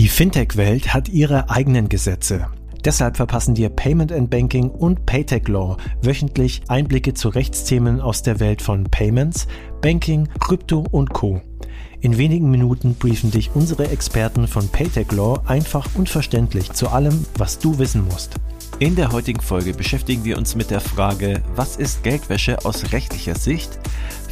Die Fintech-Welt hat ihre eigenen Gesetze. Deshalb verpassen dir Payment and Banking und Paytech Law wöchentlich Einblicke zu Rechtsthemen aus der Welt von Payments, Banking, Krypto und Co. In wenigen Minuten briefen dich unsere Experten von Paytech Law einfach und verständlich zu allem, was du wissen musst. In der heutigen Folge beschäftigen wir uns mit der Frage, was ist Geldwäsche aus rechtlicher Sicht?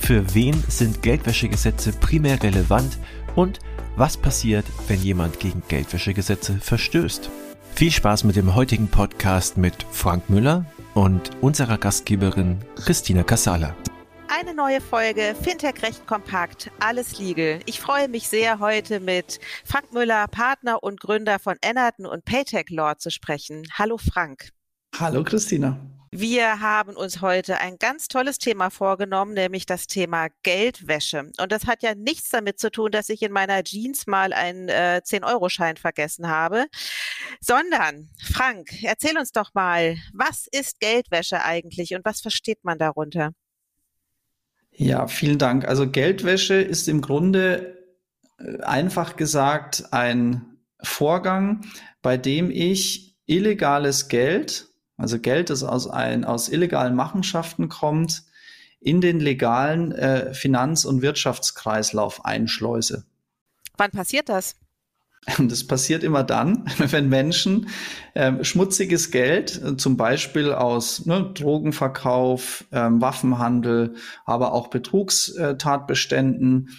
Für wen sind Geldwäschegesetze primär relevant? Und was passiert, wenn jemand gegen Geldwäschegesetze verstößt? Viel Spaß mit dem heutigen Podcast mit Frank Müller und unserer Gastgeberin Christina Casala. Eine neue Folge Fintech Recht Kompakt, alles legal. Ich freue mich sehr, heute mit Frank Müller, Partner und Gründer von Ennerton und Paytech Law zu sprechen. Hallo Frank. Hallo Christina. Wir haben uns heute ein ganz tolles Thema vorgenommen, nämlich das Thema Geldwäsche. Und das hat ja nichts damit zu tun, dass ich in meiner Jeans mal einen äh, 10-Euro-Schein vergessen habe, sondern, Frank, erzähl uns doch mal, was ist Geldwäsche eigentlich und was versteht man darunter? Ja, vielen Dank. Also Geldwäsche ist im Grunde äh, einfach gesagt ein Vorgang, bei dem ich illegales Geld, also Geld, das aus, ein, aus illegalen Machenschaften kommt, in den legalen äh, Finanz- und Wirtschaftskreislauf einschleuse. Wann passiert das? Und das passiert immer dann, wenn Menschen äh, schmutziges Geld, äh, zum Beispiel aus ne, Drogenverkauf, ähm, Waffenhandel, aber auch Betrugstatbeständen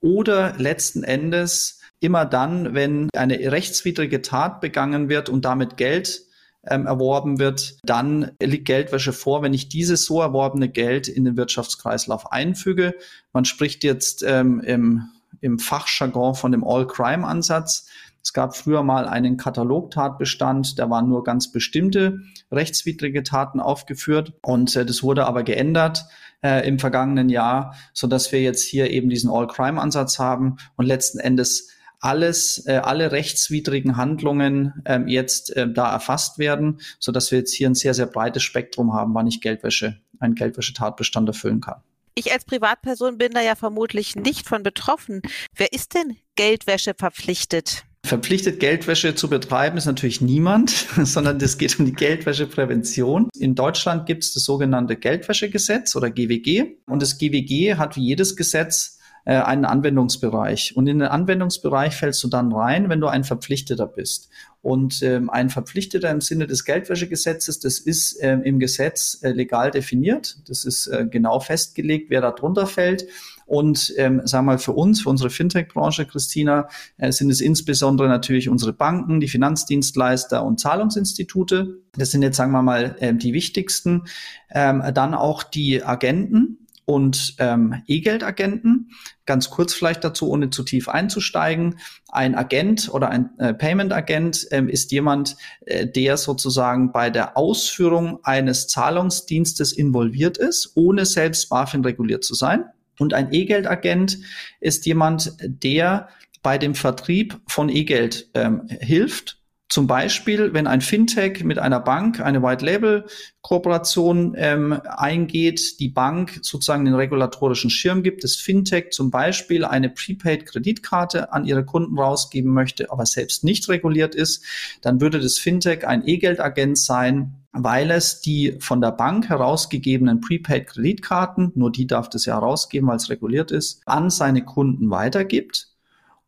oder letzten Endes immer dann, wenn eine rechtswidrige Tat begangen wird und damit Geld ähm, erworben wird, dann liegt Geldwäsche vor, wenn ich dieses so erworbene Geld in den Wirtschaftskreislauf einfüge. Man spricht jetzt ähm, im im Fachjargon von dem All-Crime-Ansatz. Es gab früher mal einen Katalogtatbestand, da waren nur ganz bestimmte rechtswidrige Taten aufgeführt und äh, das wurde aber geändert äh, im vergangenen Jahr, so dass wir jetzt hier eben diesen All-Crime-Ansatz haben und letzten Endes alles, äh, alle rechtswidrigen Handlungen ähm, jetzt äh, da erfasst werden, so dass wir jetzt hier ein sehr, sehr breites Spektrum haben, wann ich Geldwäsche, einen Geldwäschetatbestand erfüllen kann. Ich als Privatperson bin da ja vermutlich nicht von betroffen. Wer ist denn Geldwäsche verpflichtet? Verpflichtet, Geldwäsche zu betreiben, ist natürlich niemand, sondern es geht um die Geldwäscheprävention. In Deutschland gibt es das sogenannte Geldwäschegesetz oder GWG. Und das GWG hat wie jedes Gesetz äh, einen Anwendungsbereich. Und in den Anwendungsbereich fällst du dann rein, wenn du ein Verpflichteter bist. Und ähm, ein Verpflichteter im Sinne des Geldwäschegesetzes, das ist ähm, im Gesetz äh, legal definiert. Das ist äh, genau festgelegt, wer da drunter fällt. Und ähm, sagen wir mal, für uns, für unsere Fintech-Branche, Christina, äh, sind es insbesondere natürlich unsere Banken, die Finanzdienstleister und Zahlungsinstitute. Das sind jetzt, sagen wir mal, äh, die wichtigsten. Ähm, dann auch die Agenten, und ähm, E-Geld-Agenten. Ganz kurz vielleicht dazu, ohne zu tief einzusteigen. Ein Agent oder ein äh, Payment-Agent ähm, ist jemand, äh, der sozusagen bei der Ausführung eines Zahlungsdienstes involviert ist, ohne selbst BaFin reguliert zu sein. Und ein E-Geld-Agent ist jemand, der bei dem Vertrieb von E-Geld ähm, hilft zum Beispiel, wenn ein Fintech mit einer Bank eine White-Label-Kooperation ähm, eingeht, die Bank sozusagen den regulatorischen Schirm gibt, das Fintech zum Beispiel eine Prepaid-Kreditkarte an ihre Kunden rausgeben möchte, aber selbst nicht reguliert ist, dann würde das Fintech ein E-Geld-Agent sein, weil es die von der Bank herausgegebenen Prepaid-Kreditkarten, nur die darf das ja herausgeben, weil es reguliert ist, an seine Kunden weitergibt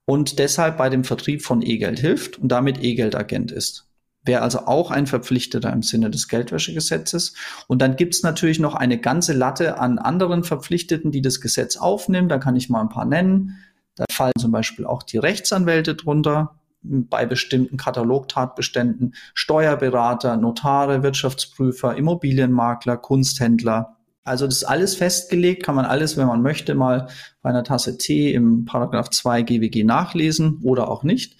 und deshalb bei dem Vertrieb von E-Geld hilft und damit E-Geldagent ist. Wäre also auch ein Verpflichteter im Sinne des Geldwäschegesetzes. Und dann gibt's natürlich noch eine ganze Latte an anderen Verpflichteten, die das Gesetz aufnehmen. Da kann ich mal ein paar nennen. Da fallen zum Beispiel auch die Rechtsanwälte drunter bei bestimmten Katalogtatbeständen, Steuerberater, Notare, Wirtschaftsprüfer, Immobilienmakler, Kunsthändler, also das ist alles festgelegt, kann man alles, wenn man möchte, mal bei einer Tasse Tee im Paragraph 2 GWG nachlesen oder auch nicht.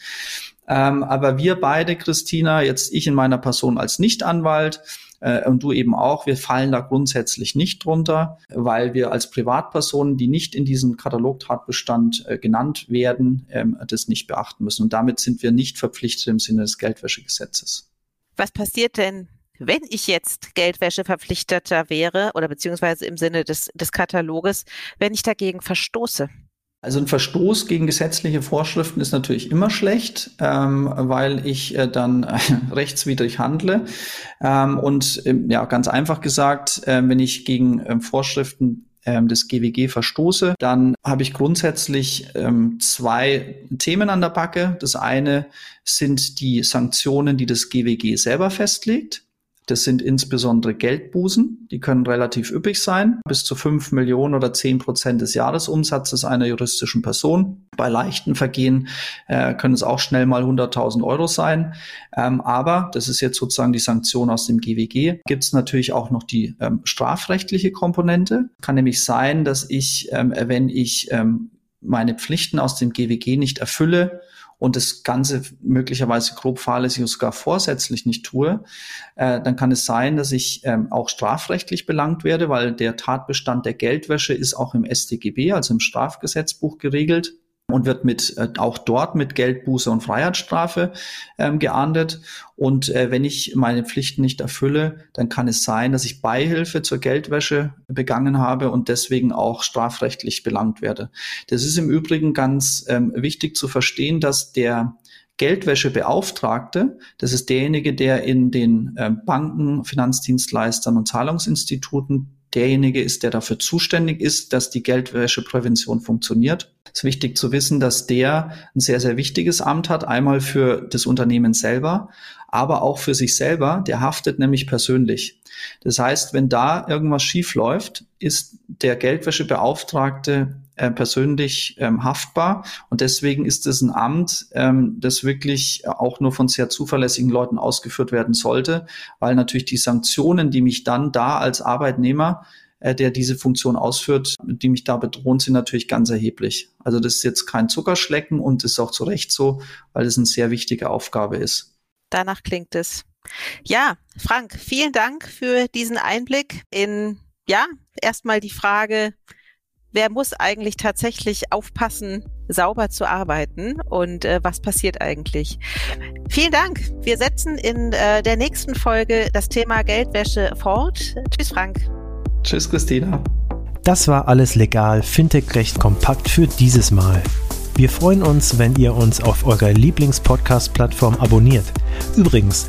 Ähm, aber wir beide, Christina, jetzt ich in meiner Person als Nichtanwalt, äh, und du eben auch, wir fallen da grundsätzlich nicht drunter, weil wir als Privatpersonen, die nicht in diesem Katalogtatbestand äh, genannt werden, ähm, das nicht beachten müssen. Und damit sind wir nicht verpflichtet im Sinne des Geldwäschegesetzes. Was passiert denn, wenn ich jetzt Geldwäscheverpflichteter wäre oder beziehungsweise im Sinne des, des Kataloges, wenn ich dagegen verstoße? Also ein Verstoß gegen gesetzliche Vorschriften ist natürlich immer schlecht, ähm, weil ich äh, dann äh, rechtswidrig handle. Ähm, und äh, ja, ganz einfach gesagt, äh, wenn ich gegen ähm, Vorschriften ähm, des GWG verstoße, dann habe ich grundsätzlich ähm, zwei Themen an der Backe. Das eine sind die Sanktionen, die das GWG selber festlegt. Das sind insbesondere Geldbußen. Die können relativ üppig sein, bis zu fünf Millionen oder zehn Prozent des Jahresumsatzes einer juristischen Person. Bei leichten Vergehen äh, können es auch schnell mal 100.000 Euro sein. Ähm, aber, das ist jetzt sozusagen die Sanktion aus dem GWG, gibt es natürlich auch noch die ähm, strafrechtliche Komponente. Kann nämlich sein, dass ich, ähm, wenn ich ähm, meine Pflichten aus dem GWG nicht erfülle, und das Ganze möglicherweise grob fahrlässig oder sogar vorsätzlich nicht tue, äh, dann kann es sein, dass ich ähm, auch strafrechtlich belangt werde, weil der Tatbestand der Geldwäsche ist auch im StGB, also im Strafgesetzbuch geregelt und wird mit äh, auch dort mit Geldbuße und Freiheitsstrafe ähm, geahndet. Und äh, wenn ich meine Pflichten nicht erfülle, dann kann es sein, dass ich Beihilfe zur Geldwäsche begangen habe und deswegen auch strafrechtlich belangt werde. Das ist im Übrigen ganz ähm, wichtig zu verstehen, dass der Geldwäschebeauftragte, das ist derjenige, der in den äh, Banken, Finanzdienstleistern und Zahlungsinstituten derjenige ist, der dafür zuständig ist, dass die Geldwäscheprävention funktioniert. Es ist wichtig zu wissen, dass der ein sehr, sehr wichtiges Amt hat, einmal für das Unternehmen selber, aber auch für sich selber. Der haftet nämlich persönlich. Das heißt, wenn da irgendwas schief läuft, ist der Geldwäschebeauftragte äh, persönlich ähm, haftbar. Und deswegen ist es ein Amt, ähm, das wirklich auch nur von sehr zuverlässigen Leuten ausgeführt werden sollte, weil natürlich die Sanktionen, die mich dann da als Arbeitnehmer äh, der diese Funktion ausführt, die mich da bedrohen, sind natürlich ganz erheblich. Also das ist jetzt kein Zuckerschlecken und ist auch zu Recht so, weil es eine sehr wichtige Aufgabe ist. Danach klingt es. Ja, Frank, vielen Dank für diesen Einblick in, ja, erstmal die Frage, wer muss eigentlich tatsächlich aufpassen, sauber zu arbeiten und äh, was passiert eigentlich. Vielen Dank. Wir setzen in äh, der nächsten Folge das Thema Geldwäsche fort. Tschüss, Frank. Tschüss, Christina. Das war alles legal, Fintech-Recht kompakt für dieses Mal. Wir freuen uns, wenn ihr uns auf eurer Lieblings-Podcast-Plattform abonniert. Übrigens,